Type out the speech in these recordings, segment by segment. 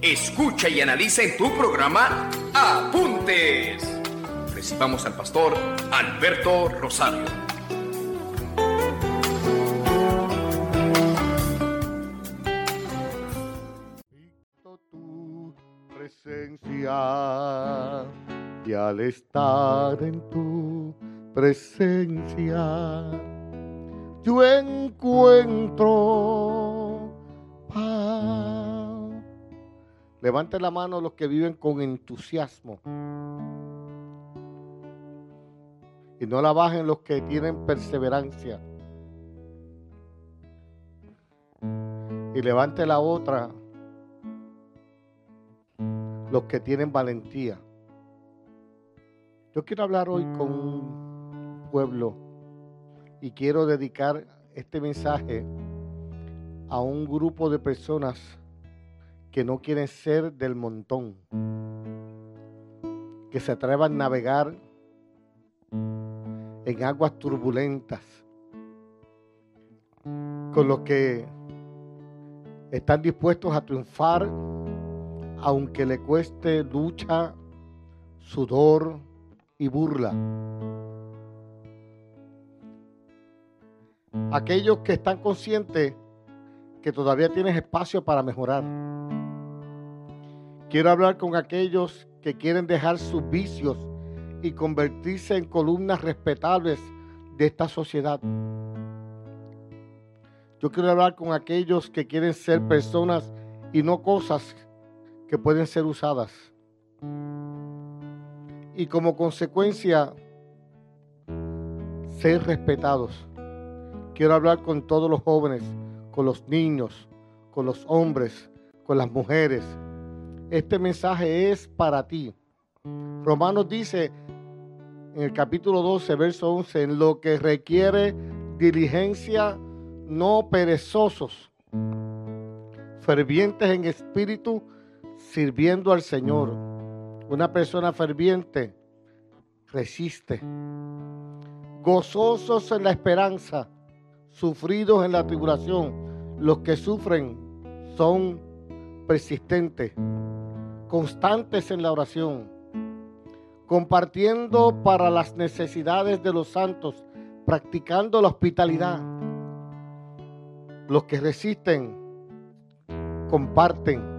Escucha y analiza en tu programa Apuntes. Recibamos al pastor Alberto Rosario. tu presencia y al estar en tu presencia yo encuentro paz. Levante la mano los que viven con entusiasmo. Y no la bajen los que tienen perseverancia. Y levante la otra los que tienen valentía. Yo quiero hablar hoy con un pueblo y quiero dedicar este mensaje a un grupo de personas que no quieren ser del montón, que se atrevan a navegar en aguas turbulentas, con los que están dispuestos a triunfar aunque le cueste lucha, sudor y burla. Aquellos que están conscientes que todavía tienes espacio para mejorar. Quiero hablar con aquellos que quieren dejar sus vicios y convertirse en columnas respetables de esta sociedad. Yo quiero hablar con aquellos que quieren ser personas y no cosas que pueden ser usadas. Y como consecuencia, ser respetados. Quiero hablar con todos los jóvenes, con los niños, con los hombres, con las mujeres. Este mensaje es para ti. Romanos dice en el capítulo 12, verso 11, en lo que requiere diligencia, no perezosos, fervientes en espíritu, sirviendo al Señor. Una persona ferviente resiste. Gozosos en la esperanza, sufridos en la tribulación. Los que sufren son persistentes, constantes en la oración, compartiendo para las necesidades de los santos, practicando la hospitalidad. Los que resisten, comparten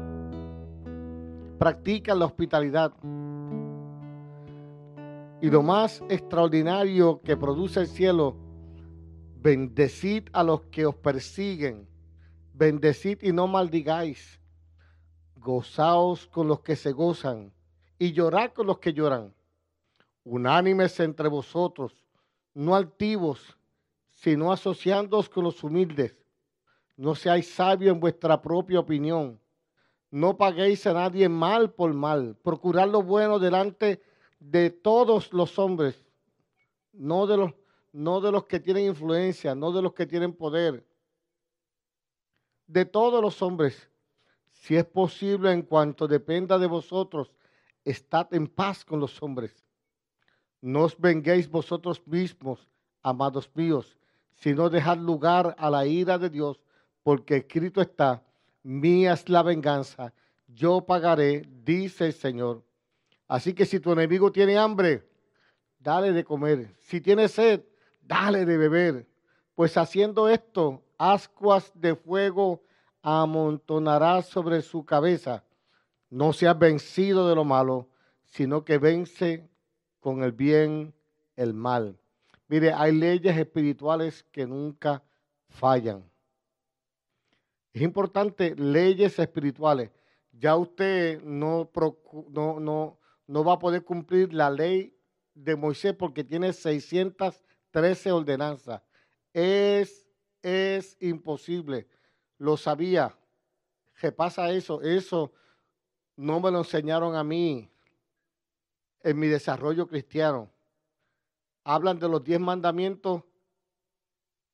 practican la hospitalidad. Y lo más extraordinario que produce el cielo, bendecid a los que os persiguen, bendecid y no maldigáis, gozaos con los que se gozan y llorad con los que lloran. Unánimes entre vosotros, no altivos, sino asociándoos con los humildes. No seáis sabios en vuestra propia opinión no paguéis a nadie mal por mal. Procurad lo bueno delante de todos los hombres, no de los, no de los que tienen influencia, no de los que tienen poder. De todos los hombres, si es posible, en cuanto dependa de vosotros, estad en paz con los hombres. No os venguéis vosotros mismos, amados míos, sino dejad lugar a la ira de Dios, porque escrito está, mía es la venganza, yo pagaré, dice el Señor. Así que si tu enemigo tiene hambre, dale de comer. Si tiene sed, dale de beber. Pues haciendo esto, ascuas de fuego amontonarás sobre su cabeza. No seas vencido de lo malo, sino que vence con el bien el mal. Mire, hay leyes espirituales que nunca fallan. Es importante leyes espirituales. Ya usted no, no, no, no va a poder cumplir la ley de Moisés porque tiene 613 ordenanzas. Es, es imposible. Lo sabía. ¿Qué pasa eso? Eso no me lo enseñaron a mí en mi desarrollo cristiano. Hablan de los diez mandamientos,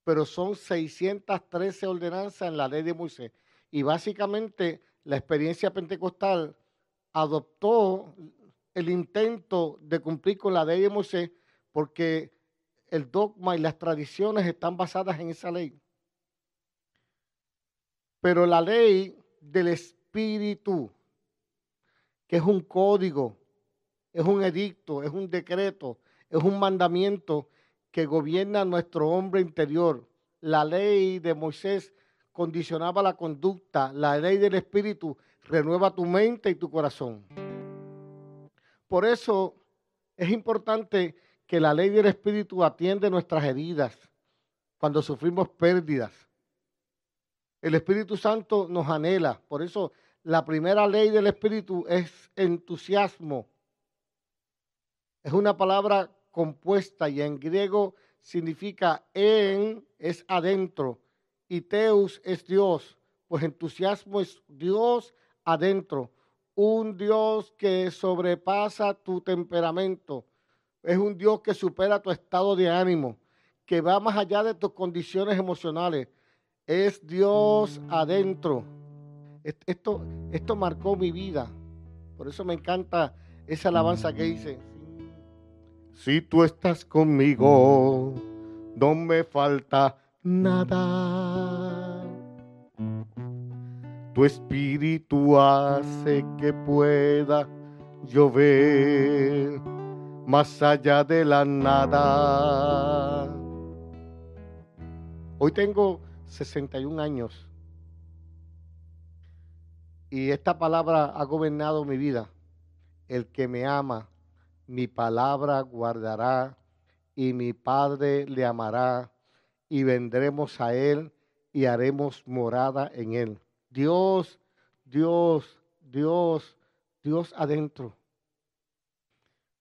pero son 613 ordenanzas en la ley de Moisés. Y básicamente la experiencia pentecostal adoptó el intento de cumplir con la ley de Moisés porque el dogma y las tradiciones están basadas en esa ley. Pero la ley del Espíritu, que es un código, es un edicto, es un decreto, es un mandamiento que gobierna nuestro hombre interior. La ley de Moisés condicionaba la conducta, la ley del Espíritu renueva tu mente y tu corazón. Por eso es importante que la ley del Espíritu atiende nuestras heridas cuando sufrimos pérdidas. El Espíritu Santo nos anhela. Por eso la primera ley del Espíritu es entusiasmo. Es una palabra compuesta y en griego significa en es adentro y teus es Dios. Pues entusiasmo es Dios adentro. Un Dios que sobrepasa tu temperamento es un Dios que supera tu estado de ánimo, que va más allá de tus condiciones emocionales. Es Dios adentro. Esto, esto marcó mi vida. Por eso me encanta esa alabanza que dice. Si tú estás conmigo, no me falta nada. Tu espíritu hace que pueda llover más allá de la nada. Hoy tengo 61 años y esta palabra ha gobernado mi vida. El que me ama, mi palabra guardará y mi Padre le amará y vendremos a él y haremos morada en él. Dios, Dios, Dios, Dios adentro.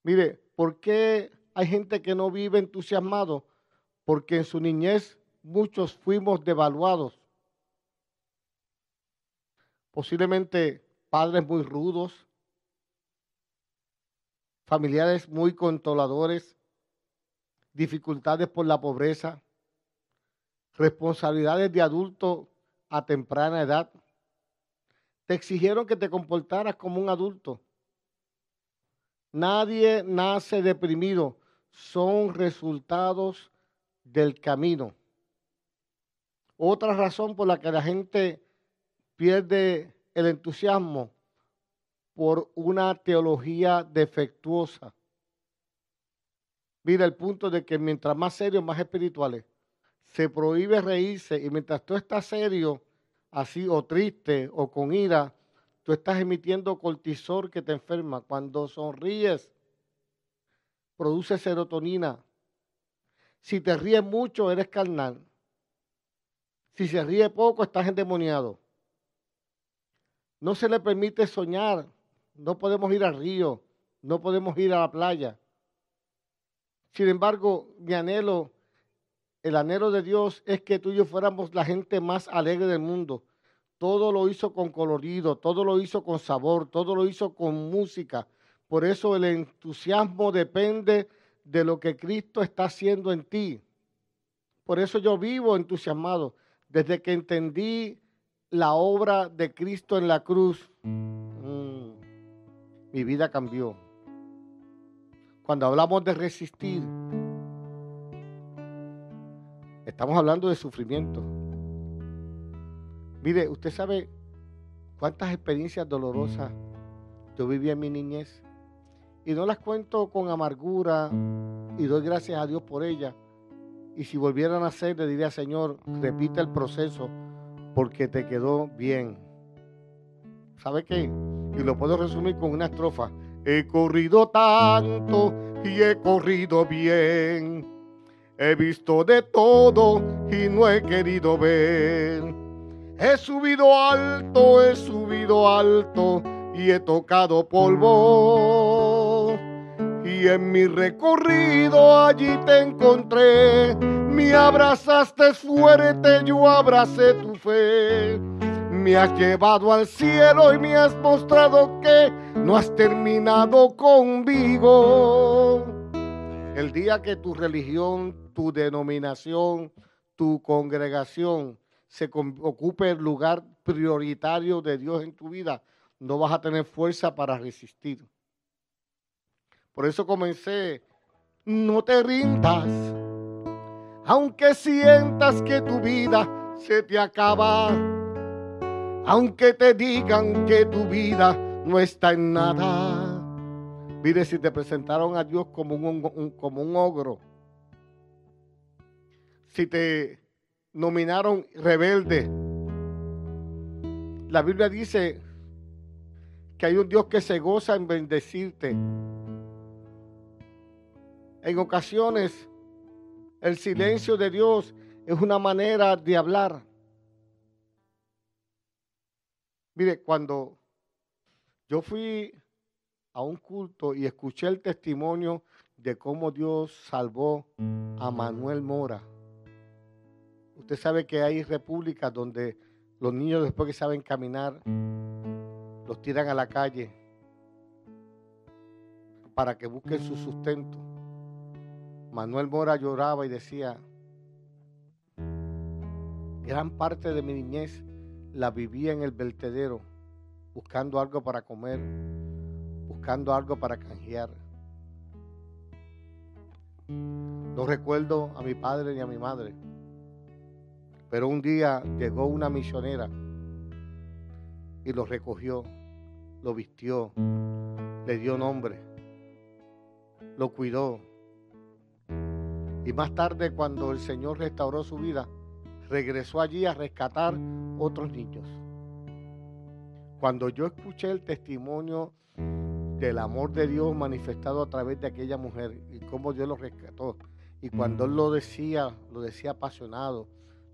Mire, ¿Por qué hay gente que no vive entusiasmado? Porque en su niñez muchos fuimos devaluados. Posiblemente padres muy rudos, familiares muy controladores, dificultades por la pobreza, responsabilidades de adulto a temprana edad. Te exigieron que te comportaras como un adulto Nadie nace deprimido, son resultados del camino. Otra razón por la que la gente pierde el entusiasmo por una teología defectuosa. Mira el punto de que mientras más serios, más espirituales, se prohíbe reírse y mientras tú estás serio, así o triste o con ira, tú estás emitiendo cortisol que te enferma. Cuando sonríes, produce serotonina. Si te ríes mucho, eres carnal. Si se ríe poco, estás endemoniado. No se le permite soñar. No podemos ir al río. No podemos ir a la playa. Sin embargo, mi anhelo, el anhelo de Dios es que tú y yo fuéramos la gente más alegre del mundo todo lo hizo con colorido, todo lo hizo con sabor, todo lo hizo con música. Por eso el entusiasmo depende de lo que Cristo está haciendo en ti. Por eso yo vivo entusiasmado. Desde que entendí la obra de Cristo en la cruz, mm, mi vida cambió. Cuando hablamos de resistir, estamos hablando de sufrimiento. Mire, usted sabe cuántas experiencias dolorosas yo viví en mi niñez. Y no las cuento con amargura y doy gracias a Dios por ellas. Y si volvieran a hacer, le diría, Señor, repite el proceso porque te quedó bien. ¿Sabe qué? Y lo puedo resumir con una estrofa. He corrido tanto y he corrido bien. He visto de todo y no he querido ver He subido alto, he subido alto y he tocado polvo. En mi recorrido allí te encontré. Me abrazaste fuerte, yo abracé tu fe. Me has llevado al cielo y me has mostrado que no has terminado conmigo. El día que tu religión, tu denominación, tu congregación se ocupe el lugar prioritario de Dios en tu vida, no vas a tener fuerza para resistir. Por eso comencé, no te rindas, aunque sientas que tu vida se te acaba, aunque te digan que tu vida no está en nada. Mire, si te presentaron a Dios como un, ogro, si te nominaron rebelde, la Biblia dice que hay un Dios que se goza en bendecirte. En ocasiones, el silencio de Dios es una manera de hablar. Mire, cuando yo fui a un culto y escuché el testimonio de cómo Dios salvó a Manuel Mora. Usted sabe que hay repúblicas donde los niños después que saben caminar, los tiran a la calle para que busquen su sustento. Manuel Mora lloraba y decía, gran parte de mi niñez la vivía en el vertedero, buscando algo para comer, buscando algo para canjear. No recuerdo a mi padre ni a mi madre, pero un día llegó una misionera y lo recogió, lo vistió, le dio nombre, lo cuidó. Y más tarde, cuando el Señor restauró su vida, regresó allí a rescatar otros niños. Cuando yo escuché el testimonio del amor de Dios manifestado a través de aquella mujer y cómo Dios lo rescató, y cuando él lo decía, lo decía apasionado,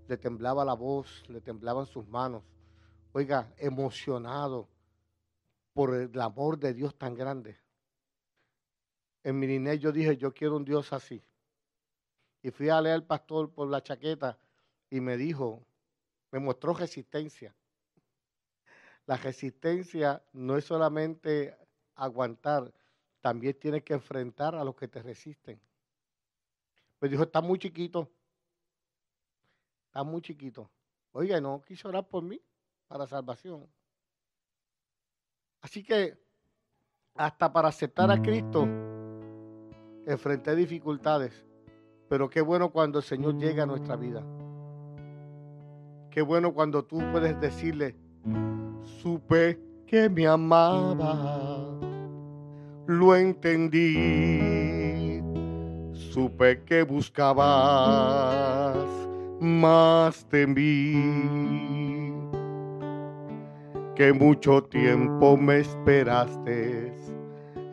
le temblaba la voz, le temblaban sus manos, oiga, emocionado por el amor de Dios tan grande. En mi niñez yo dije, yo quiero un Dios así. Y fui a leer al pastor por la chaqueta y me dijo, me mostró resistencia. La resistencia no es solamente aguantar, también tienes que enfrentar a los que te resisten. Me dijo, está muy chiquito. Está muy chiquito. Oiga, no quiso orar por mí para salvación. Así que hasta para aceptar a Cristo enfrenté dificultades. Pero qué bueno cuando el Señor llega a nuestra vida. Qué bueno cuando tú puedes decirle, supe que me amaba, lo entendí, supe que buscabas más de mí, que mucho tiempo me esperaste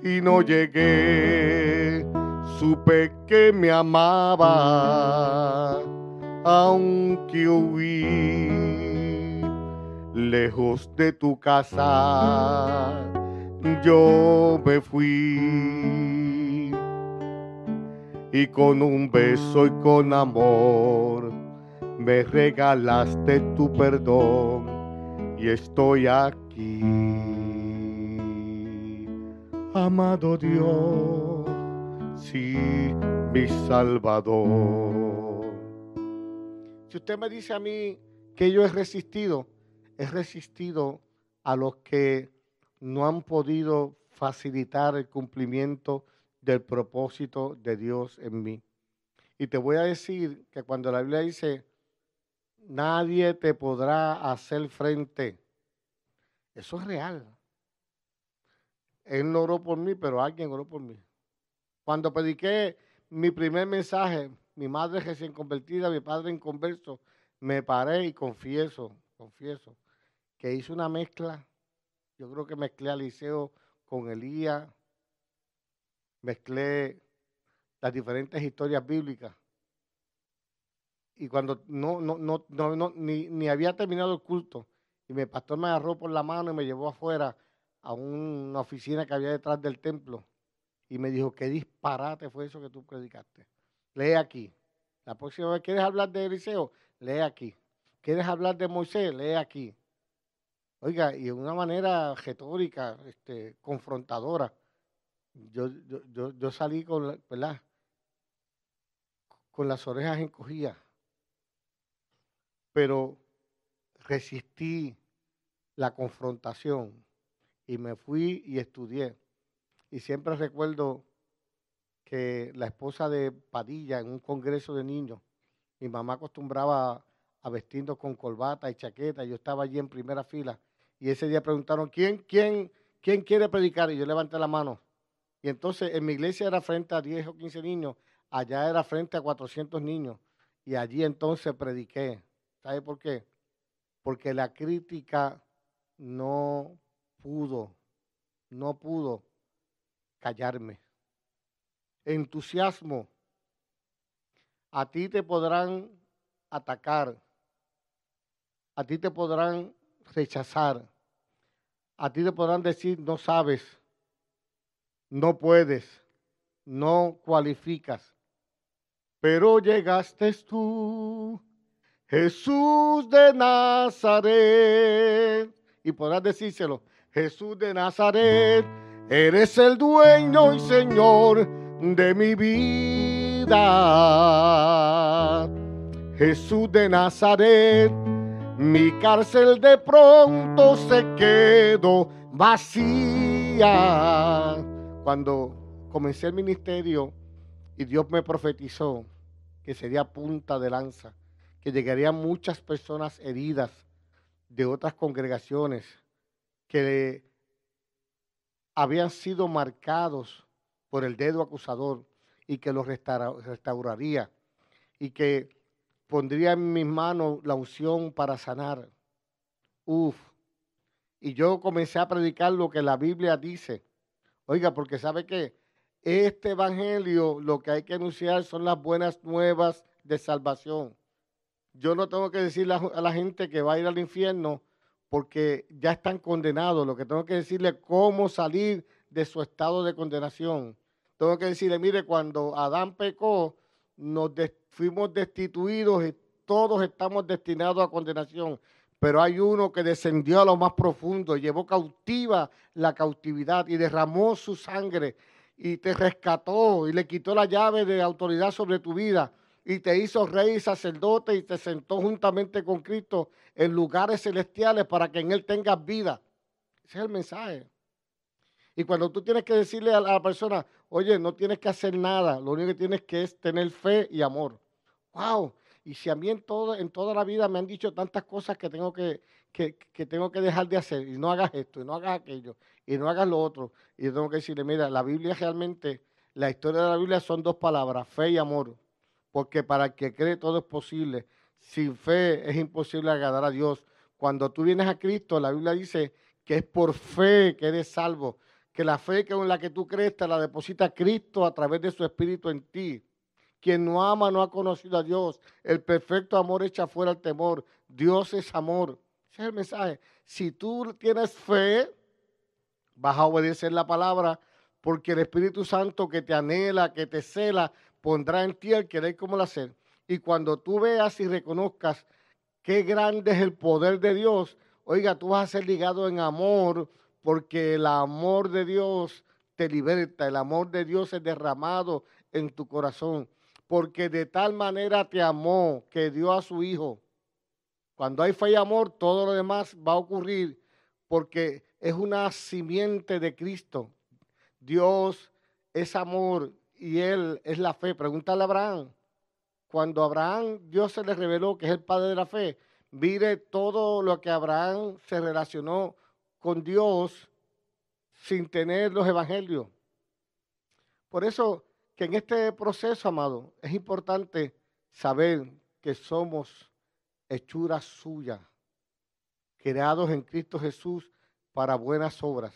y no llegué, supe que me amaba aunque huí lejos de tu casa, yo me fui y con un beso y con amor me regalaste tu perdón y estoy aquí. Amado Dios, sí, mi Salvador. Si usted me dice a mí que yo he resistido, he resistido a los que no han podido facilitar el cumplimiento del propósito de Dios en mí. Y te voy a decir que cuando la Biblia dice, nadie te podrá hacer frente, eso es real. Él no oró por mí, pero alguien oró por mí. Cuando prediqué mi primer mensaje, mi madre recién convertida, mi padre en converso, me paré y confieso, confieso, que hice una mezcla. Yo creo que mezclé a Liceo con Elías, mezclé las diferentes historias bíblicas. Y cuando no, no, no, no, ni, ni había terminado el culto, y mi pastor me agarró por la mano y me llevó afuera a una oficina que había detrás del templo y me dijo, qué disparate fue eso que tú predicaste lee aquí. La próxima vez, ¿quieres hablar de Eliseo? Lee aquí. ¿Quieres hablar de Moisés? Lee aquí. Oiga, y de una manera retórica, este, confrontadora. Yo, yo, yo, salí con, ¿verdad? con las orejas encogidas, pero resistí la confrontación y me fui y estudié. Y siempre recuerdo que la esposa de Padilla en un congreso de niños, mi mamá acostumbraba a vestirnos con corbata y chaqueta, yo estaba allí en primera fila y ese día preguntaron, ¿quién, quién, quién quiere predicar? Y yo levanté la mano. Y entonces en mi iglesia era frente a 10 o 15 niños, allá era frente a 400 niños. Y allí entonces prediqué. ¿Sabe por qué? Porque la crítica no pudo, no pudo callarme. Entusiasmo. A ti te podrán atacar. A ti te podrán rechazar. A ti te podrán decir, no sabes, no puedes, no cualificas. Pero llegaste tú, Jesús de Nazaret. Y podrás decírselo, Jesús de Nazaret, eres el dueño y Señor de mi vida. Jesús de Nazaret mi cárcel de pronto se quedó vacía. Cuando comencé el ministerio y Dios me profetizó que sería punta de lanza, que llegarían muchas personas heridas de otras congregaciones que habían sido marcados por el dedo acusador y que los restauraría y que pondría en mis manos la unción para sanar. Uf. Y yo comencé a predicar lo que la Biblia dice. Oiga, porque sabe que este evangelio lo que hay que anunciar son las buenas nuevas de salvación. Yo no tengo que decirle a la gente que va a ir al infierno porque ya están condenados. Lo que tengo que decirle cómo salir de su estado de condenación. Tengo que decirle, mire, cuando Adán pecó, nos fuimos destituidos y todos estamos destinados a condenación. Pero hay uno que descendió a lo más profundo, llevó cautiva la cautividad y derramó su sangre y te rescató y le quitó la llave de autoridad sobre tu vida y te hizo rey y sacerdote y te sentó juntamente con Cristo en lugares celestiales para que en Él tengas vida. Ese es el mensaje. Y cuando tú tienes que decirle a la persona, oye, no tienes que hacer nada, lo único que tienes que es tener fe y amor. ¡Wow! Y si a mí en, todo, en toda la vida me han dicho tantas cosas que tengo que, que, tengo que dejar de hacer, y no hagas esto, y no hagas aquello, y no hagas lo otro, y yo tengo que decirle, mira, la Biblia realmente, la historia de la Biblia son dos palabras, fe y amor, porque para el que cree todo es posible. Sin fe es imposible agradar a Dios. Cuando tú vienes a Cristo, la Biblia dice que es por fe que eres salvo que la fe con la que tú crees te la deposita Cristo a través de su Espíritu en ti. Quien no ama no ha conocido a Dios. El perfecto amor echa fuera el temor. Dios es amor. Ese es el mensaje. Si tú tienes fe, vas a obedecer la palabra, porque el Espíritu Santo que te anhela, que te cela, pondrá en ti el querer como el hacer. Y cuando tú veas y reconozcas qué grande es el poder de Dios, oiga, tú vas a ser ligado en amor porque el amor de Dios te liberta, el amor de Dios es derramado en tu corazón, porque de tal manera te amó que dio a su Hijo. Cuando hay fe y amor, todo lo demás va a ocurrir, porque es una simiente de Cristo. Dios es amor y Él es la fe. Pregúntale a Abraham. Cuando Abraham, Dios se le reveló que es el padre de la fe, mire todo lo que Abraham se relacionó con Dios sin tener los evangelios. Por eso que en este proceso, amado, es importante saber que somos hechuras suyas, creados en Cristo Jesús para buenas obras.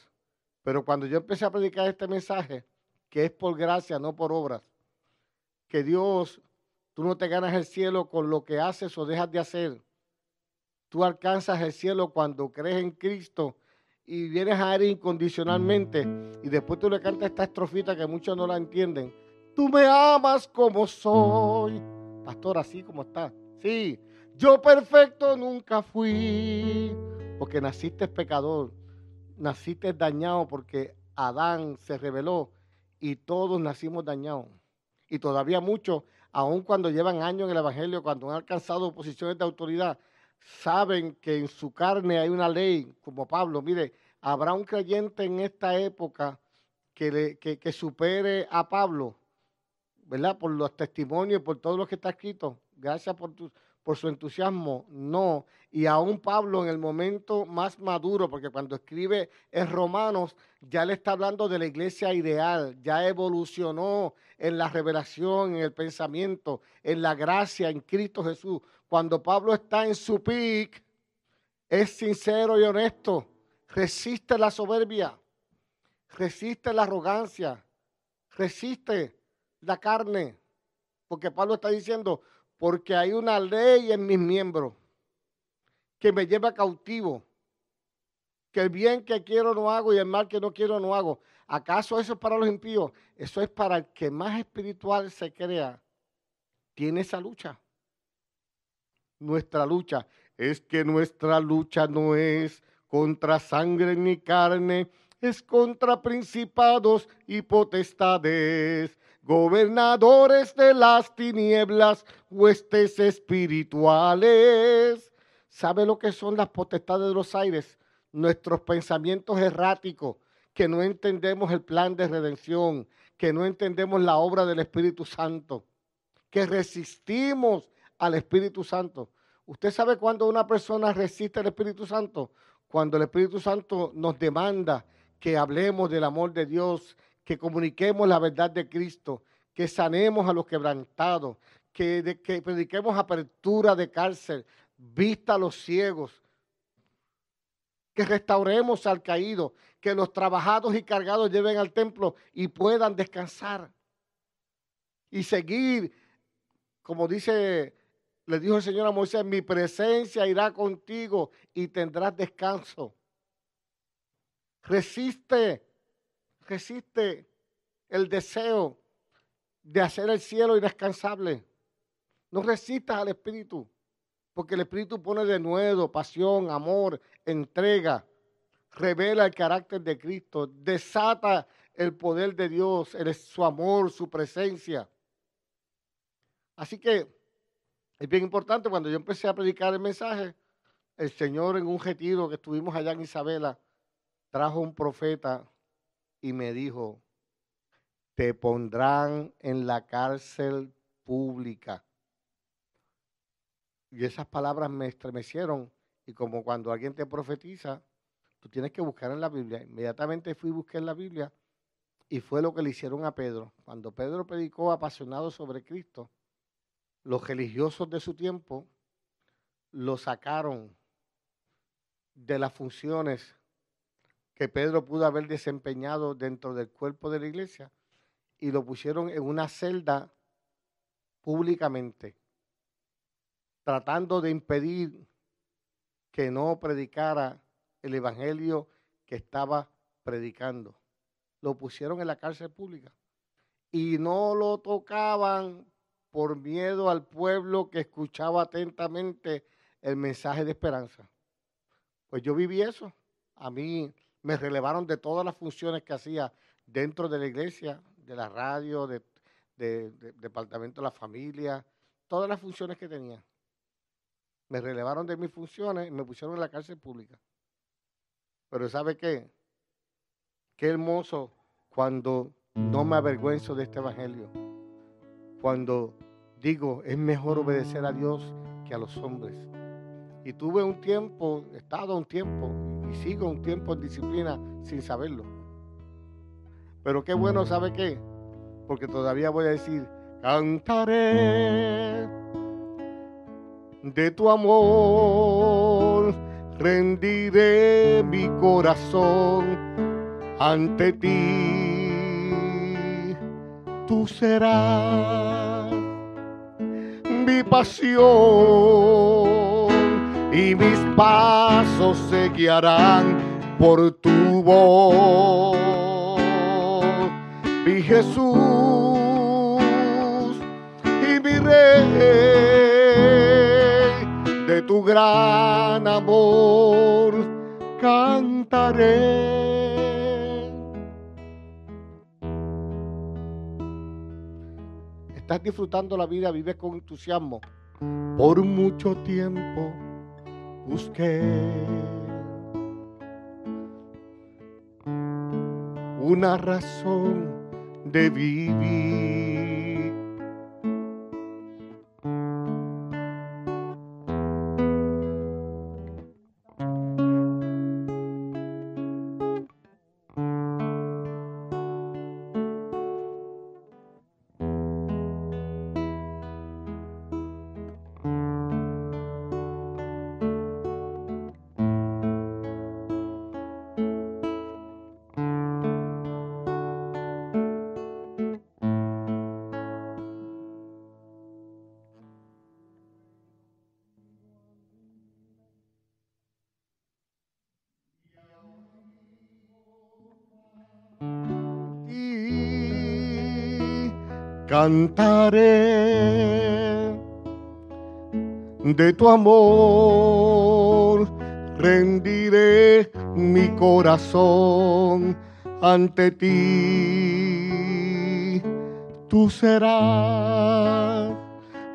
Pero cuando yo empecé a predicar este mensaje, que es por gracia, no por obras, que Dios, tú no te ganas el cielo con lo que haces o dejas de hacer. Tú alcanzas el cielo cuando crees en Cristo y vienes a Él incondicionalmente y después tú le cantas esta estrofita que muchos no la entienden. Tú me amas como soy. Pastor, así como está. Sí, yo perfecto nunca fui, porque naciste pecador, naciste dañado porque Adán se rebeló y todos nacimos dañados. Y todavía muchos, aun cuando llevan años en el Evangelio, cuando han alcanzado posiciones de autoridad, saben que en su carne hay una ley, como Pablo, mire, habrá un creyente en esta época que, que, supere a Pablo, ¿verdad? Por los testimonios, por todo lo que está escrito. Gracias por, por su entusiasmo. No. Y aún Pablo en el momento más maduro, porque cuando escribe en Romanos, ya le está hablando de la iglesia ideal, ya evolucionó en la revelación, en el pensamiento, en la gracia, en Cristo Jesús. Cuando Pablo está en su pic, es sincero y honesto, resiste la soberbia, resiste la arrogancia, resiste la carne, porque Pablo está diciendo, porque hay una ley en mis miembros que me lleva cautivo, que el bien que quiero no hago y el mal que no quiero no hago. ¿Acaso eso es para los impíos? Eso es para el que más espiritual se crea. Tiene esa lucha nuestra lucha. Es que nuestra lucha no es contra sangre ni carne, es contra principados y potestades, gobernadores de las tinieblas, huestes espirituales. ¿Sabe lo que son las potestades de los aires? Nuestros pensamientos erráticos, que no entendemos el plan de redención, que no entendemos la obra del Espíritu Santo, que resistimos al Espíritu Santo. ¿Usted sabe cuándo una persona resiste al Espíritu Santo? Cuando el Espíritu Santo nos demanda que hablemos del amor de Dios, que comuniquemos la verdad de Cristo, que sanemos a los quebrantados, que, que prediquemos apertura de cárcel, vista a los ciegos, que restauremos al caído, que los trabajados y cargados lleven al templo y puedan descansar y seguir, como dice le dijo el Señor a Moisés, mi presencia irá contigo y tendrás descanso. Resiste, resiste el deseo de hacer el cielo irrescansable. No resistas al Espíritu, porque el Espíritu pone de nuevo pasión, amor, entrega, revela el carácter de Cristo, desata el poder de Dios, su amor, su presencia. Así que es bien importante, cuando yo empecé a predicar el mensaje, el Señor en un retiro que estuvimos allá en Isabela, trajo un profeta y me dijo, te pondrán en la cárcel pública. Y esas palabras me estremecieron. Y como cuando alguien te profetiza, tú tienes que buscar en la Biblia. Inmediatamente fui y busqué en la Biblia y fue lo que le hicieron a Pedro. Cuando Pedro predicó apasionado sobre Cristo, los religiosos de su tiempo lo sacaron de las funciones que Pedro pudo haber desempeñado dentro del cuerpo de la iglesia y lo pusieron en una celda públicamente, tratando de impedir que no predicara el evangelio que estaba predicando. Lo pusieron en la cárcel pública y no lo tocaban por miedo al pueblo que escuchaba atentamente el mensaje de esperanza. Pues yo viví eso. A mí me relevaron de todas las funciones que hacía dentro de la iglesia, de la radio, de, departamento de la familia, todas las funciones que tenía. Me relevaron de mis funciones y me pusieron en la cárcel pública. Pero ¿sabe qué? Qué hermoso cuando no me avergüenzo de este evangelio cuando digo, es mejor obedecer a Dios que a los hombres. Y tuve un tiempo, he estado un tiempo y sigo un tiempo en disciplina sin saberlo. Pero qué bueno, ¿sabe qué? Porque todavía voy a decir, cantaré de tu amor, rendiré mi corazón ante ti tú serás mi pasión y mis pasos se guiarán por tu voz. Mi Jesús y mi Rey, de tu gran amor cantaré. Estás disfrutando la vida, vives con entusiasmo. Por mucho tiempo busqué una razón de vivir. Cantaré de tu amor, rendiré mi corazón ante ti. Tú serás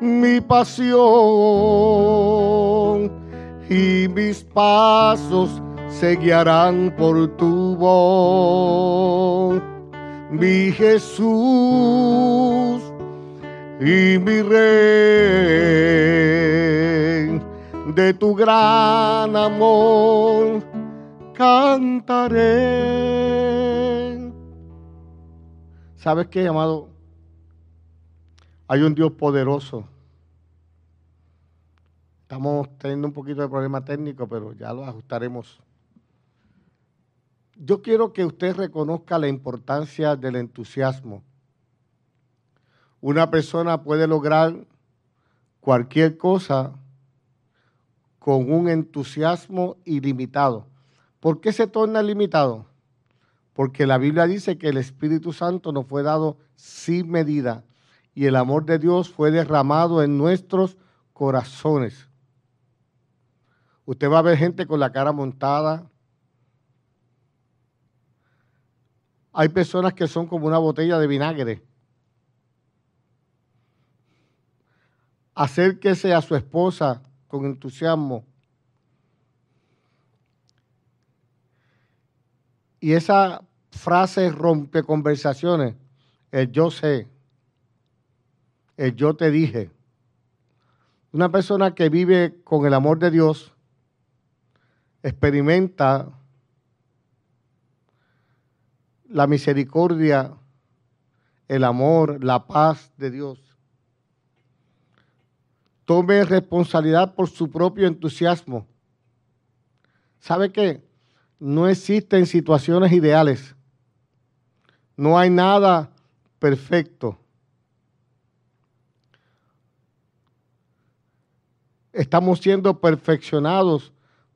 mi pasión y mis pasos se guiarán por tu voz mi Jesús y mi rey, de tu gran amor cantaré. ¿Sabes qué, amado? Hay un Dios poderoso. Estamos teniendo un poquito de problema técnico, pero ya lo ajustaremos. Yo quiero que usted reconozca la importancia del entusiasmo. Una persona puede lograr cualquier cosa con un entusiasmo ilimitado. ¿Por qué se torna limitado? Porque la Biblia dice que el Espíritu Santo nos fue dado sin medida y el amor de Dios fue derramado en nuestros corazones. Usted va a ver gente con la cara montada, Hay personas que son como una botella de vinagre. Acérquese a su esposa con entusiasmo. Y esa frase rompe conversaciones. El yo sé. El yo te dije. Una persona que vive con el amor de Dios experimenta la misericordia, el amor, la paz de Dios. Tome responsabilidad por su propio entusiasmo. ¿Sabe qué? No existen situaciones ideales. No hay nada perfecto. Estamos siendo perfeccionados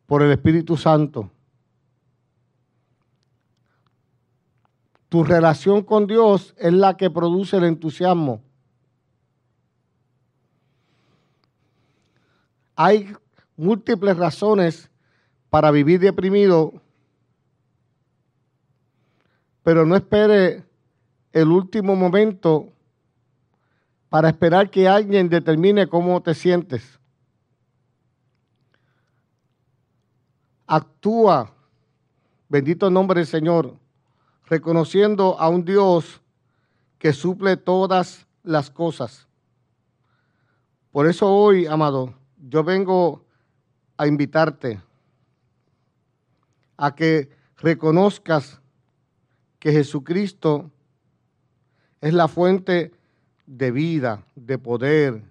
por el Espíritu Santo. Tu relación con Dios es la que produce el entusiasmo. Hay múltiples razones para vivir deprimido, pero no espere el último momento para esperar que alguien determine cómo te sientes. Actúa, bendito nombre del Señor reconociendo a un Dios que suple todas las cosas. Por eso hoy, amado, yo vengo a invitarte a que reconozcas que Jesucristo es la fuente de vida, de poder,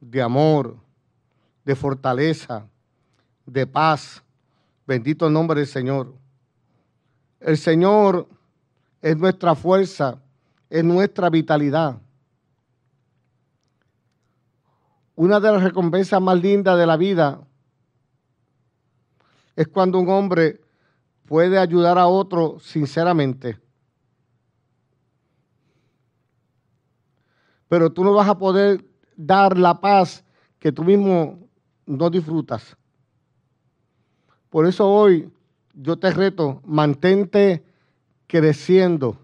de amor, de fortaleza, de paz. Bendito el nombre del Señor. El Señor es nuestra fuerza, es nuestra vitalidad. Una de las recompensas más lindas de la vida es cuando un hombre puede ayudar a otro sinceramente. Pero tú no vas a poder dar la paz que tú mismo no disfrutas. Por eso hoy yo te reto, mantente creciendo.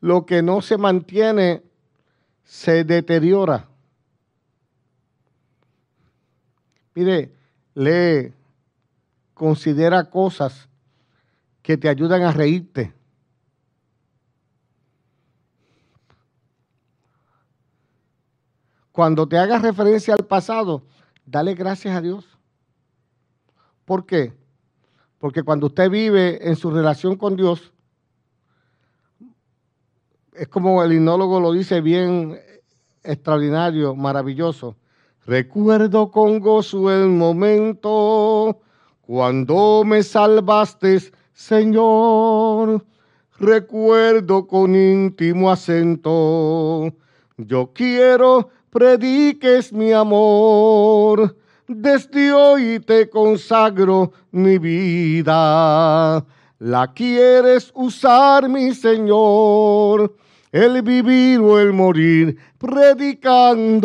Lo que no se mantiene se deteriora. Mire, lee, considera cosas que te ayudan a reírte. Cuando te hagas referencia al pasado, dale gracias a Dios. ¿Por qué? Porque cuando usted vive en su relación con Dios, es como el hipnólogo lo dice bien extraordinario, maravilloso. Recuerdo con gozo el momento cuando me salvaste, Señor. Recuerdo con íntimo acento. Yo quiero prediques mi amor. Desde hoy te consagro mi vida. La quieres usar, mi Señor, el vivir o el morir predicando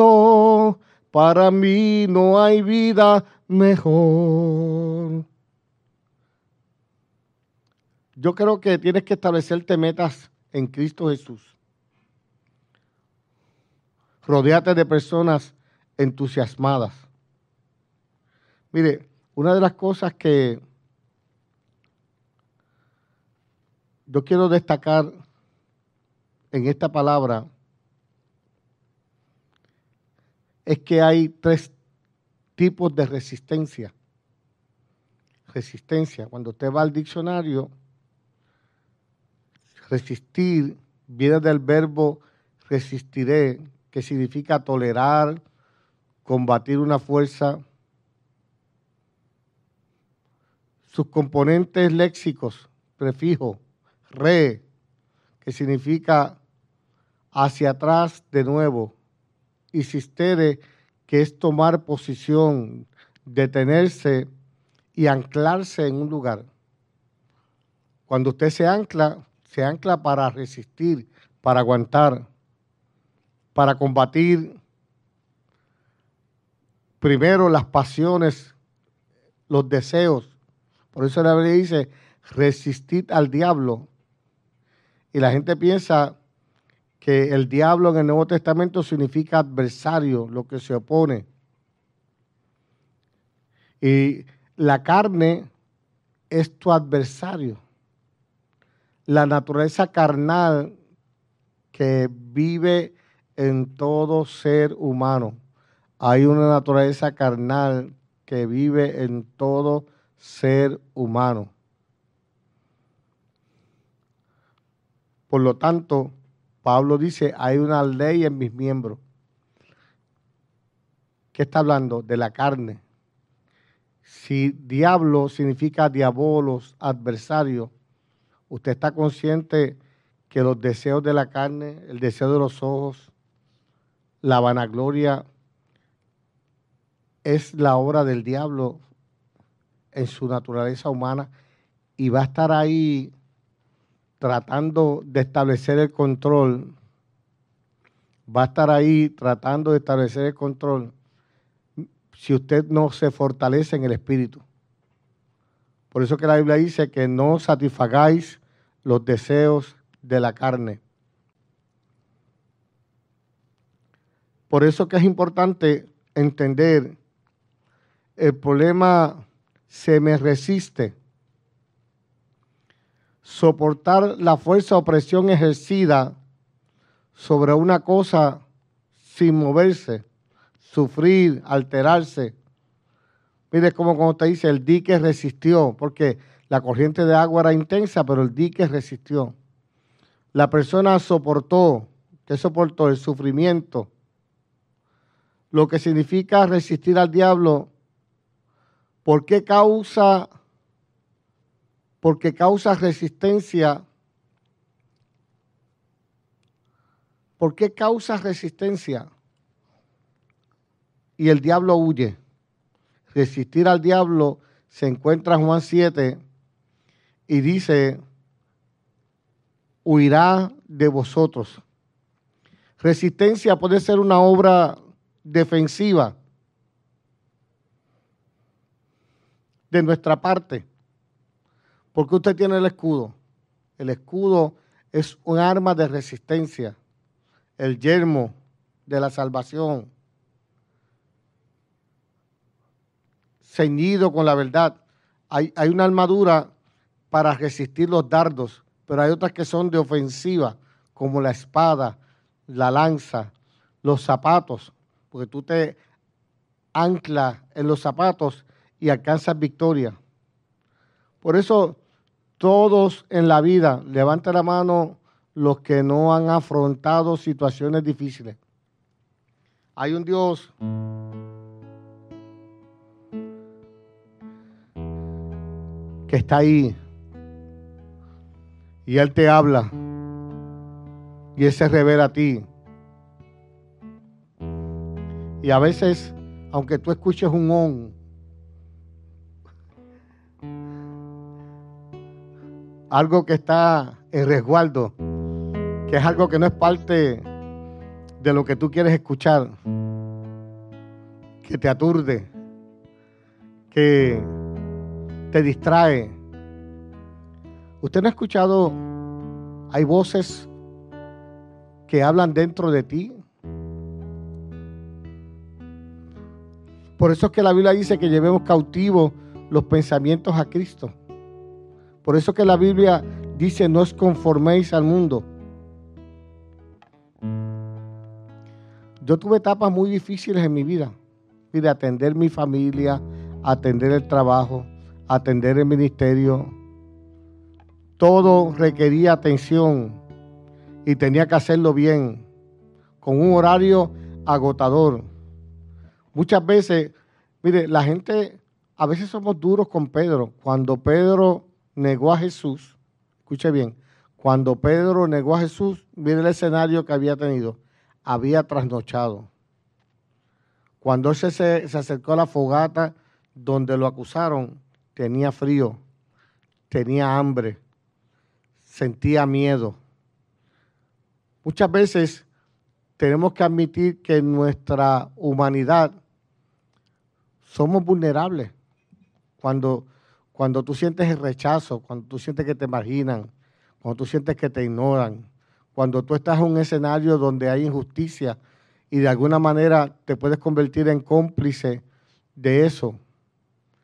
para mí no hay vida mejor. Yo creo que tienes que establecerte metas en Cristo Jesús. Rodéate de personas entusiasmadas. Mire, una de las cosas que yo quiero destacar en esta palabra es que hay tres tipos de resistencia. Resistencia, cuando usted va al diccionario, resistir viene del verbo resistiré, que significa tolerar, combatir una fuerza. Sus componentes léxicos, prefijo, re, que significa hacia atrás de nuevo, insistere, que es tomar posición, detenerse y anclarse en un lugar. Cuando usted se ancla, se ancla para resistir, para aguantar, para combatir primero las pasiones, los deseos. Por eso la Biblia dice, resistid al diablo. Y la gente piensa que el diablo en el Nuevo Testamento significa adversario, lo que se opone. Y la carne es tu adversario. La naturaleza carnal que vive en todo ser humano. Hay una naturaleza carnal que vive en todo ser humano. Por lo tanto, Pablo dice, hay una ley en mis miembros. ¿Qué está hablando? De la carne. Si diablo significa diabolos, adversario, usted está consciente que los deseos de la carne, el deseo de los ojos, la vanagloria, es la obra del diablo en su naturaleza humana y va a estar ahí tratando de establecer el control, va a estar ahí tratando de establecer el control si usted no se fortalece en el espíritu. Por eso que la Biblia dice que no satisfagáis los deseos de la carne. Por eso que es importante entender el problema se me resiste soportar la fuerza o presión ejercida sobre una cosa sin moverse, sufrir, alterarse. Mire como te dice, el dique resistió, porque la corriente de agua era intensa, pero el dique resistió. La persona soportó, ¿qué soportó? El sufrimiento. Lo que significa resistir al diablo. ¿Por qué causa porque causa resistencia. ¿Por qué causa resistencia? Y el diablo huye. Resistir al diablo se encuentra en Juan 7 y dice, huirá de vosotros. Resistencia puede ser una obra defensiva. de nuestra parte. Porque usted tiene el escudo. El escudo es un arma de resistencia. El yermo de la salvación. Ceñido con la verdad. Hay, hay una armadura para resistir los dardos, pero hay otras que son de ofensiva, como la espada, la lanza, los zapatos, porque tú te anclas en los zapatos y alcanzas victoria. Por eso todos en la vida, levanta la mano los que no han afrontado situaciones difíciles. Hay un Dios que está ahí y Él te habla y Él se revela a ti. Y a veces, aunque tú escuches un on, algo que está en resguardo, que es algo que no es parte de lo que tú quieres escuchar, que te aturde, que te distrae. ¿Usted no ha escuchado? Hay voces que hablan dentro de ti. Por eso es que la Biblia dice que llevemos cautivos los pensamientos a Cristo. Por eso que la Biblia dice, no os conforméis al mundo. Yo tuve etapas muy difíciles en mi vida. Y de atender mi familia, atender el trabajo, atender el ministerio. Todo requería atención y tenía que hacerlo bien, con un horario agotador. Muchas veces, mire, la gente, a veces somos duros con Pedro. Cuando Pedro negó a Jesús, escuche bien, cuando Pedro negó a Jesús, mire el escenario que había tenido, había trasnochado. Cuando se, se acercó a la fogata donde lo acusaron, tenía frío, tenía hambre, sentía miedo. Muchas veces tenemos que admitir que en nuestra humanidad somos vulnerables. Cuando cuando tú sientes el rechazo, cuando tú sientes que te marginan, cuando tú sientes que te ignoran, cuando tú estás en un escenario donde hay injusticia y de alguna manera te puedes convertir en cómplice de eso.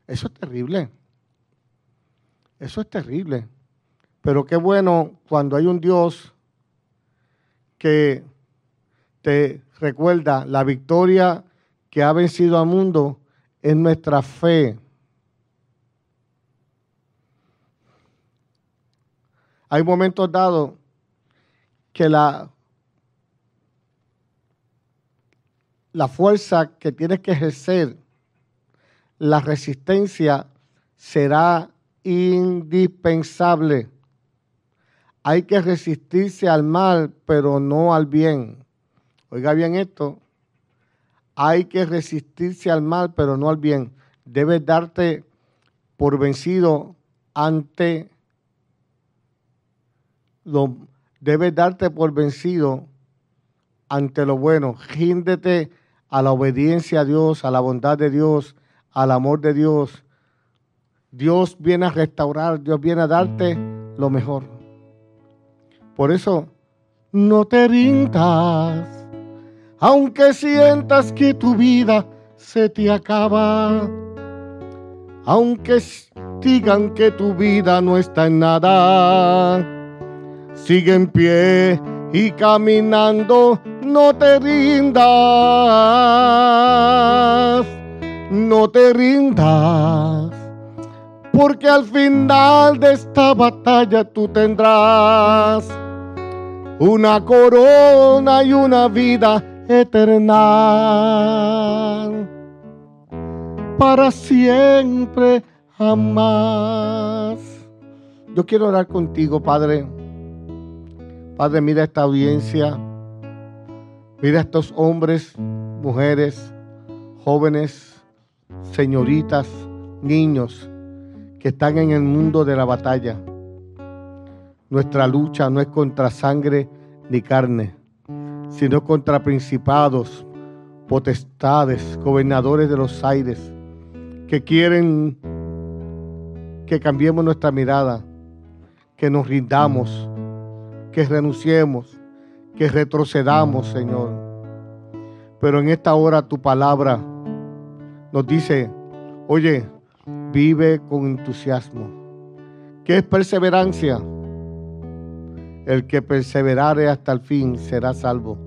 Eso es terrible. Eso es terrible. Pero qué bueno cuando hay un Dios que te recuerda la victoria que ha vencido al mundo en nuestra fe Hay momentos dados que la, la fuerza que tienes que ejercer, la resistencia será indispensable. Hay que resistirse al mal, pero no al bien. Oiga bien esto. Hay que resistirse al mal, pero no al bien. Debes darte por vencido ante debes darte por vencido ante lo bueno. Ríndete a la obediencia a Dios, a la bondad de Dios, al amor de Dios. Dios viene a restaurar, Dios viene a darte lo mejor. Por eso, no te rindas, aunque sientas que tu vida se te acaba, aunque digan que tu vida no está en nada sigue en pie y caminando, no te rindas, no te rindas, porque al final de esta batalla tú tendrás una corona y una vida eterna para siempre jamás. Yo quiero orar contigo, Padre. Padre, mira esta audiencia. Mira estos hombres, mujeres, jóvenes, señoritas, niños que están en el mundo de la batalla. Nuestra lucha no es contra sangre ni carne, sino contra principados, potestades, gobernadores de los aires, que quieren que cambiemos nuestra mirada, que nos rindamos, que renunciemos, que retrocedamos, Señor. Pero en esta hora tu palabra nos dice, oye, vive con entusiasmo. ¿Qué es perseverancia? El que perseverare hasta el fin será salvo.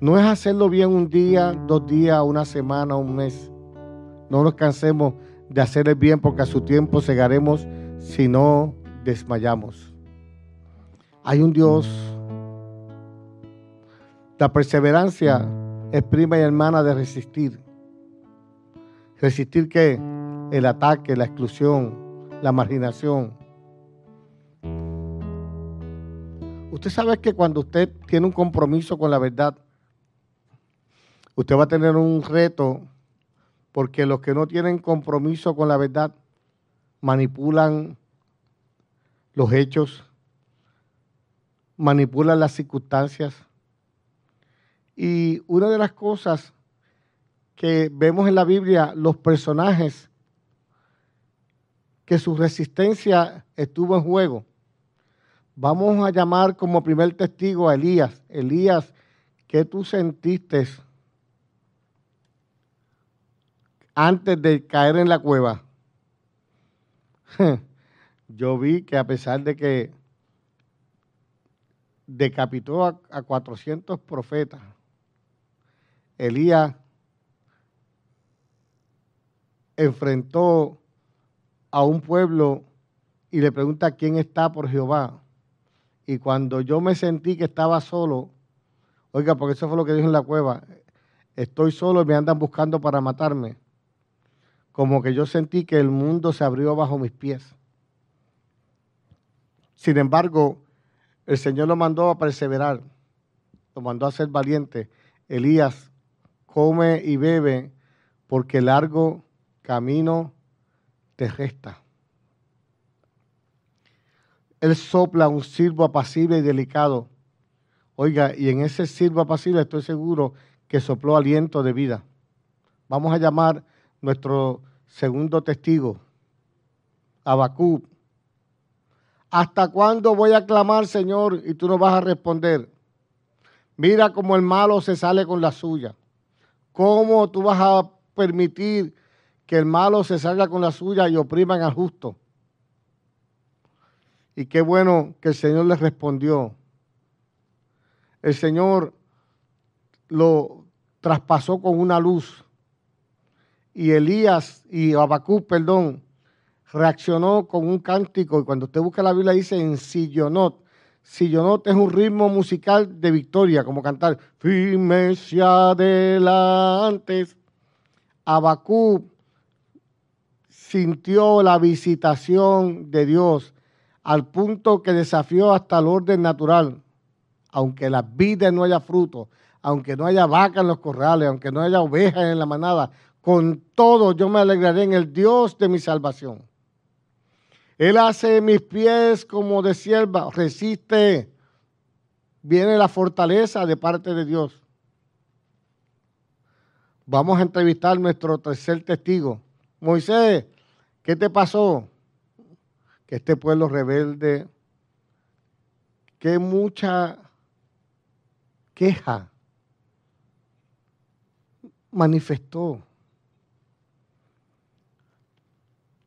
No es hacerlo bien un día, dos días, una semana, un mes. No nos cansemos de hacer el bien porque a su tiempo cegaremos si no desmayamos. Hay un Dios. La perseverancia es prima y hermana de resistir. Resistir que el ataque, la exclusión, la marginación. Usted sabe que cuando usted tiene un compromiso con la verdad, usted va a tener un reto porque los que no tienen compromiso con la verdad manipulan los hechos, manipulan las circunstancias. Y una de las cosas que vemos en la Biblia, los personajes que su resistencia estuvo en juego. Vamos a llamar como primer testigo a Elías. Elías, ¿qué tú sentiste antes de caer en la cueva? Yo vi que a pesar de que decapitó a, a 400 profetas, Elías enfrentó a un pueblo y le pregunta quién está por Jehová. Y cuando yo me sentí que estaba solo, oiga, porque eso fue lo que dijo en la cueva, estoy solo y me andan buscando para matarme. Como que yo sentí que el mundo se abrió bajo mis pies. Sin embargo, el Señor lo mandó a perseverar, lo mandó a ser valiente. Elías come y bebe porque largo camino te resta. Él sopla un silbo apacible y delicado. Oiga, y en ese silbo apacible estoy seguro que sopló aliento de vida. Vamos a llamar nuestro segundo testigo, Abacú. ¿Hasta cuándo voy a clamar, Señor, y tú no vas a responder? Mira cómo el malo se sale con la suya. ¿Cómo tú vas a permitir que el malo se salga con la suya y opriman al justo. Y qué bueno que el Señor les respondió. El Señor lo traspasó con una luz. Y Elías y Abacú, perdón, reaccionó con un cántico. Y cuando usted busca la Biblia dice en Sillonot. Sillonot es un ritmo musical de victoria, como cantar firmes y adelante. Abacú sintió la visitación de Dios al punto que desafió hasta el orden natural. Aunque las vidas no haya fruto, aunque no haya vaca en los corrales, aunque no haya ovejas en la manada, con todo yo me alegraré en el Dios de mi salvación. Él hace mis pies como de sierva, resiste. Viene la fortaleza de parte de Dios. Vamos a entrevistar nuestro tercer testigo. Moisés, ¿Qué te pasó? Que este pueblo rebelde, que mucha queja manifestó.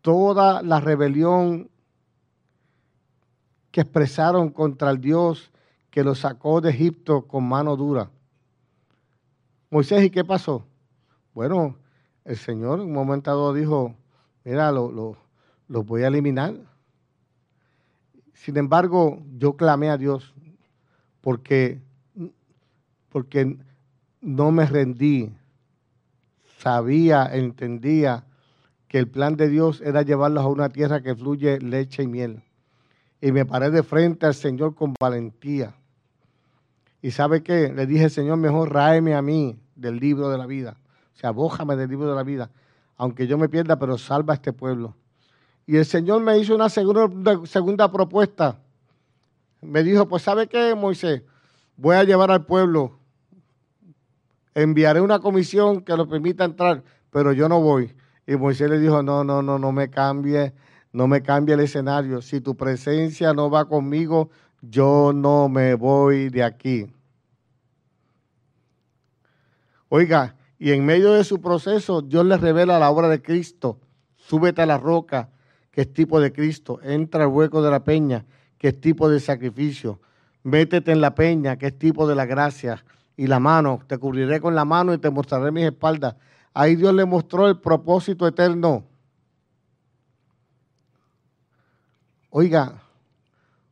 Toda la rebelión que expresaron contra el Dios que los sacó de Egipto con mano dura. Moisés, ¿y qué pasó? Bueno, el Señor en un momento dado dijo, mira, los lo, voy a eliminar. Sin embargo, yo clamé a Dios porque, porque no me rendí. Sabía, entendía que el plan de Dios era llevarlos a una tierra que fluye leche y miel. Y me paré de frente al Señor con valentía. Y sabe qué? Le dije, Señor, mejor ráeme a mí del libro de la vida. O sea, bójame del libro de la vida aunque yo me pierda, pero salva a este pueblo. Y el Señor me hizo una segunda, segunda propuesta. Me dijo, pues ¿sabe qué, Moisés? Voy a llevar al pueblo. Enviaré una comisión que lo permita entrar, pero yo no voy. Y Moisés le dijo, no, no, no, no me cambie, no me cambie el escenario. Si tu presencia no va conmigo, yo no me voy de aquí. Oiga, y en medio de su proceso, Dios le revela la obra de Cristo. Súbete a la roca, que es tipo de Cristo. Entra al hueco de la peña, que es tipo de sacrificio. Métete en la peña, que es tipo de la gracia. Y la mano, te cubriré con la mano y te mostraré mis espaldas. Ahí Dios le mostró el propósito eterno. Oiga,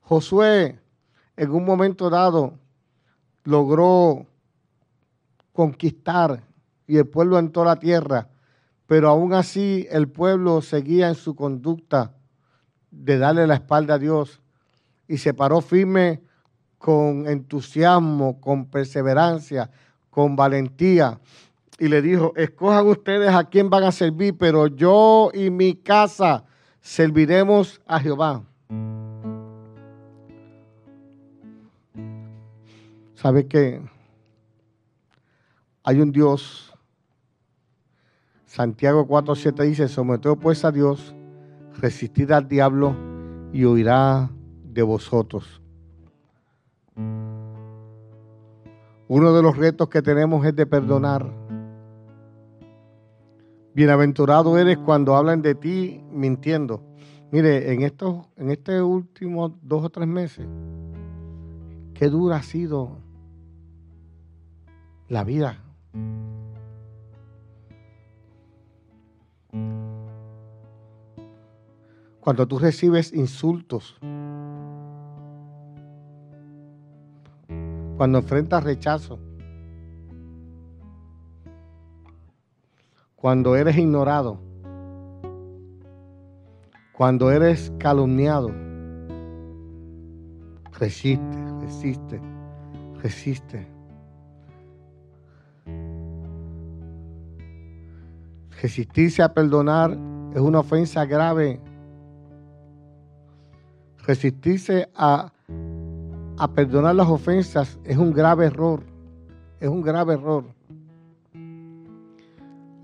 Josué en un momento dado logró conquistar y el pueblo entró a la tierra, pero aún así el pueblo seguía en su conducta de darle la espalda a Dios y se paró firme con entusiasmo, con perseverancia, con valentía. Y le dijo, escojan ustedes a quién van a servir, pero yo y mi casa serviremos a Jehová. ¿Sabe qué? Hay un Dios. Santiago 4.7 dice, someteos pues a Dios, resistid al diablo y huirá de vosotros. Uno de los retos que tenemos es de perdonar. Bienaventurado eres cuando hablan de ti mintiendo. Mire, en estos, en este últimos dos o tres meses, qué dura ha sido la vida. Cuando tú recibes insultos, cuando enfrentas rechazo, cuando eres ignorado, cuando eres calumniado, resiste, resiste, resiste. Resistirse a perdonar es una ofensa grave. Resistirse a, a perdonar las ofensas es un grave error. Es un grave error.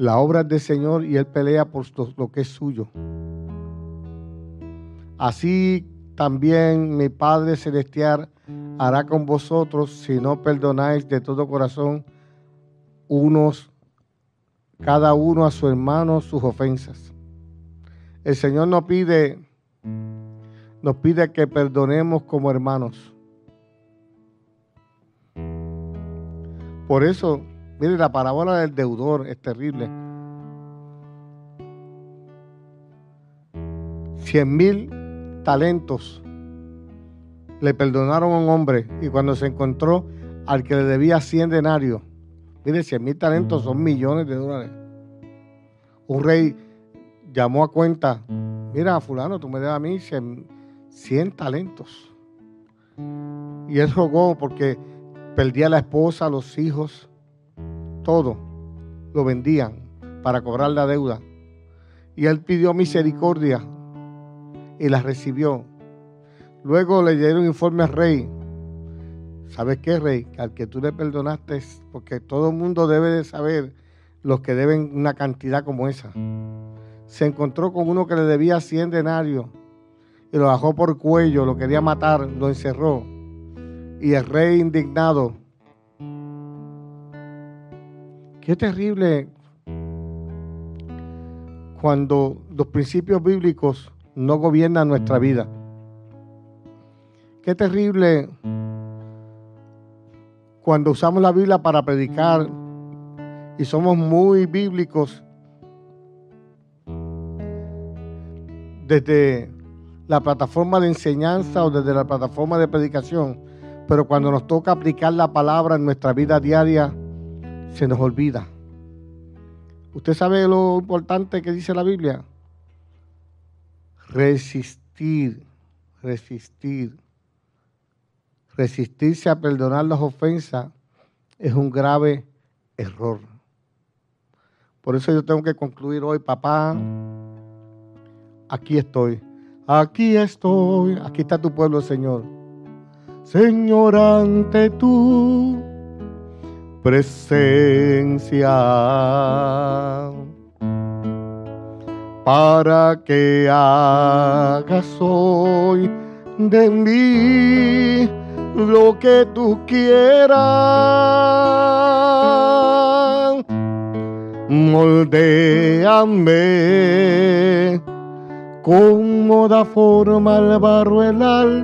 La obra del Señor y Él pelea por lo que es suyo. Así también mi Padre Celestial hará con vosotros si no perdonáis de todo corazón unos cada uno a su hermano sus ofensas. El Señor nos pide, nos pide que perdonemos como hermanos. Por eso, mire, la parábola del deudor es terrible. Cien mil talentos le perdonaron a un hombre y cuando se encontró al que le debía cien denarios, Mire, 100 mil talentos son millones de dólares. Un rey llamó a cuenta, mira, fulano, tú me das a mí 100, talentos. Y él rogó porque perdía la esposa, los hijos, todo. Lo vendían para cobrar la deuda. Y él pidió misericordia y la recibió. Luego le dieron informe al rey ¿Sabes qué, Rey? Al que tú le perdonaste, porque todo el mundo debe de saber los que deben una cantidad como esa. Se encontró con uno que le debía 100 denarios y lo bajó por cuello, lo quería matar, lo encerró. Y el rey indignado. Qué terrible cuando los principios bíblicos no gobiernan nuestra vida. Qué terrible cuando usamos la Biblia para predicar y somos muy bíblicos, desde la plataforma de enseñanza o desde la plataforma de predicación, pero cuando nos toca aplicar la palabra en nuestra vida diaria, se nos olvida. ¿Usted sabe lo importante que dice la Biblia? Resistir, resistir. Resistirse a perdonar las ofensas es un grave error. Por eso yo tengo que concluir hoy, papá, aquí estoy. Aquí estoy. Aquí está tu pueblo, Señor. Señor, ante tu presencia. para que hagas hoy de mí lo que tú quieras. Moldeame como da forma el barro el alfarero.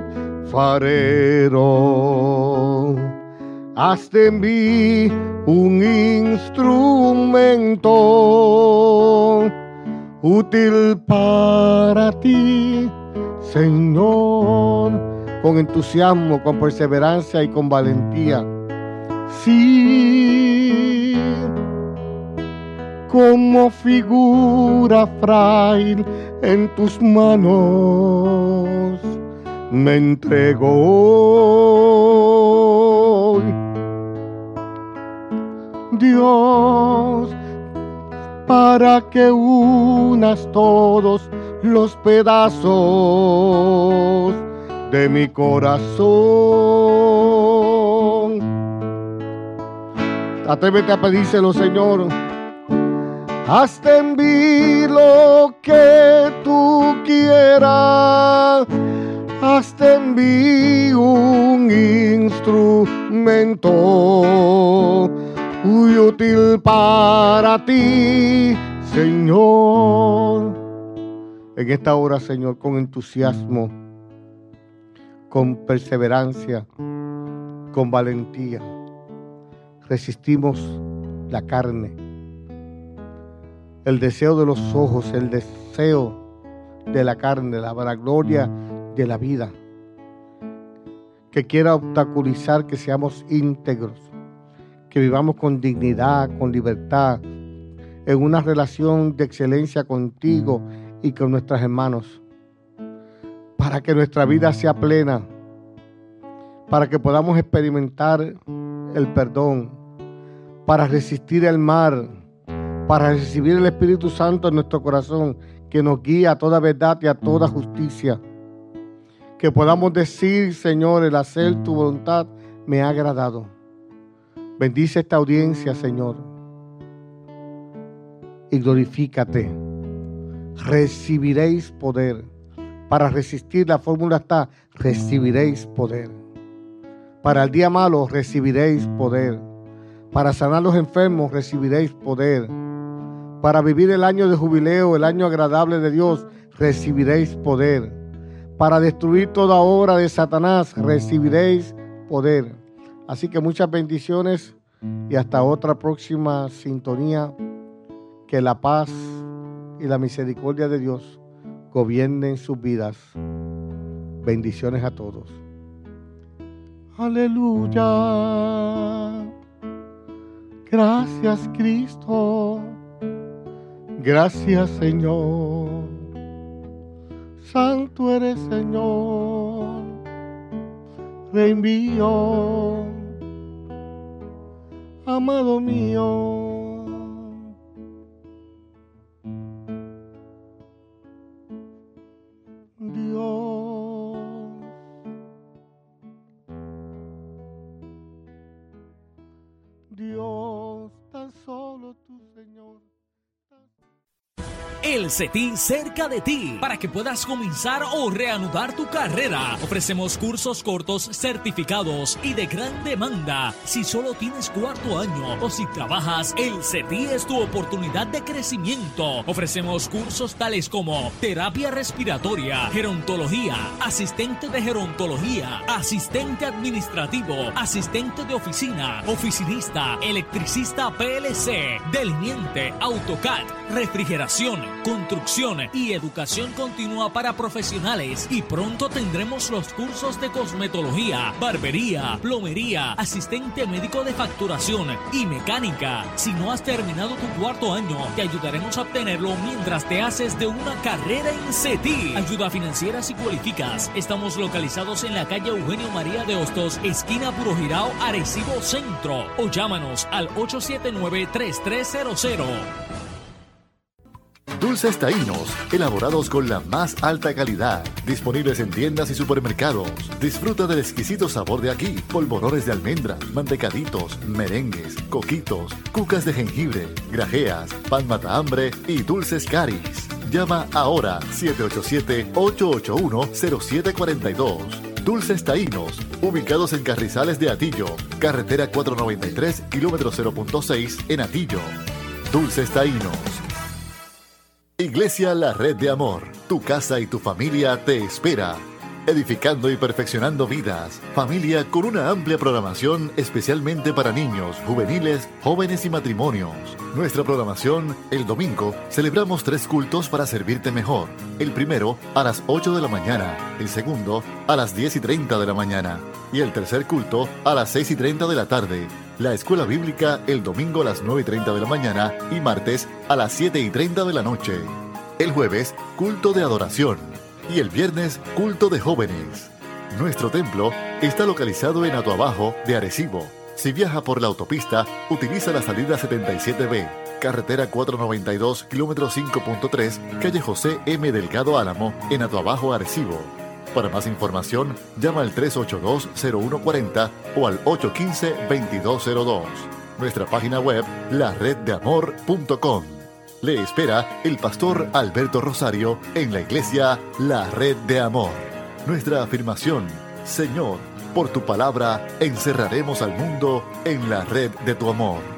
Haz de mí un instrumento útil para ti, Señor, con entusiasmo, con perseverancia y con valentía. Sí, como figura frágil en tus manos, me entrego. Dios, para que unas todos los pedazos de mi corazón. Atrévete a pedírselo, Señor. Hazte en mí lo que tú quieras. Hazte en mí un instrumento muy útil para ti, Señor. En esta hora, Señor, con entusiasmo, con perseverancia, con valentía, resistimos la carne, el deseo de los ojos, el deseo de la carne, la vanagloria de la vida, que quiera obstaculizar que seamos íntegros que vivamos con dignidad, con libertad, en una relación de excelencia contigo y con nuestros hermanos, para que nuestra vida sea plena, para que podamos experimentar el perdón, para resistir el mal, para recibir el Espíritu Santo en nuestro corazón, que nos guía a toda verdad y a toda justicia. Que podamos decir, Señor, el hacer tu voluntad me ha agradado Bendice esta audiencia, Señor. Y glorifícate. Recibiréis poder. Para resistir la fórmula está, recibiréis poder. Para el día malo recibiréis poder. Para sanar los enfermos recibiréis poder. Para vivir el año de jubileo, el año agradable de Dios, recibiréis poder. Para destruir toda obra de Satanás recibiréis poder Así que muchas bendiciones y hasta otra próxima sintonía. Que la paz y la misericordia de Dios gobiernen sus vidas. Bendiciones a todos. Aleluya. Gracias Cristo. Gracias Señor. Santo eres Señor. Rey mío amado mío. El CETI cerca de ti para que puedas comenzar o reanudar tu carrera. Ofrecemos cursos cortos certificados y de gran demanda. Si solo tienes cuarto año o si trabajas, el CETI es tu oportunidad de crecimiento. Ofrecemos cursos tales como terapia respiratoria, gerontología, asistente de gerontología, asistente administrativo, asistente de oficina, oficinista, electricista PLC, delineante, AutoCAD, refrigeración construcción y educación continua para profesionales y pronto tendremos los cursos de cosmetología, barbería, plomería, asistente médico de facturación y mecánica. Si no has terminado tu cuarto año, te ayudaremos a obtenerlo mientras te haces de una carrera en CETI. Ayuda financiera si cualificas. Estamos localizados en la calle Eugenio María de Hostos, esquina Puro Girao, Arecibo Centro. O llámanos al 879 3300. Dulces taínos, elaborados con la más alta calidad, disponibles en tiendas y supermercados. Disfruta del exquisito sabor de aquí, polvorones de almendra, mantecaditos, merengues, coquitos, cucas de jengibre, grajeas, pan mata hambre y dulces caris. Llama ahora 787-881-0742. Dulces Taínos, ubicados en Carrizales de Atillo, carretera 493, kilómetro 0.6 en Atillo. Dulces Taínos. Iglesia La Red de Amor, tu casa y tu familia te espera edificando y perfeccionando vidas. Familia con una amplia programación especialmente para niños, juveniles, jóvenes y matrimonios. Nuestra programación, el domingo, celebramos tres cultos para servirte mejor. El primero a las 8 de la mañana, el segundo a las 10 y 30 de la mañana y el tercer culto a las 6 y 30 de la tarde. La escuela bíblica el domingo a las 9 y 30 de la mañana y martes a las 7 y 30 de la noche. El jueves, culto de adoración y el viernes culto de jóvenes. Nuestro templo está localizado en Atuabajo de Arecibo. Si viaja por la autopista, utiliza la salida 77B, carretera 492, kilómetro 5.3, calle José M. Delgado Álamo, en Atuabajo, Arecibo. Para más información, llama al 382-0140 o al 815-2202. Nuestra página web, lareddeamor.com. Le espera el pastor Alberto Rosario en la iglesia La Red de Amor. Nuestra afirmación, Señor, por tu palabra encerraremos al mundo en la red de tu amor.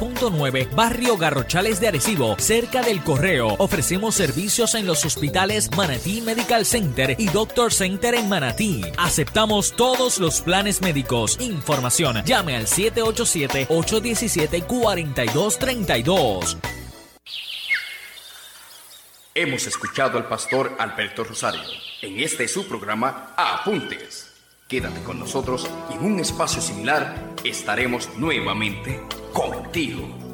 9, Barrio Garrochales de Arecibo, cerca del Correo. Ofrecemos servicios en los hospitales Manatí Medical Center y Doctor Center en Manatí. Aceptamos todos los planes médicos. Información, llame al 787-817-4232. Hemos escuchado al pastor Alberto Rosario en este su programa Apuntes. Quédate con nosotros y en un espacio similar estaremos nuevamente contigo.